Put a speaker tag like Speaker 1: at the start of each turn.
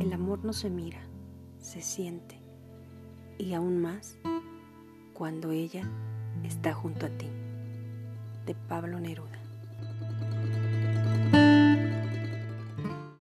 Speaker 1: El amor no se mira, se siente y aún más cuando ella está junto a ti. De Pablo Neruda.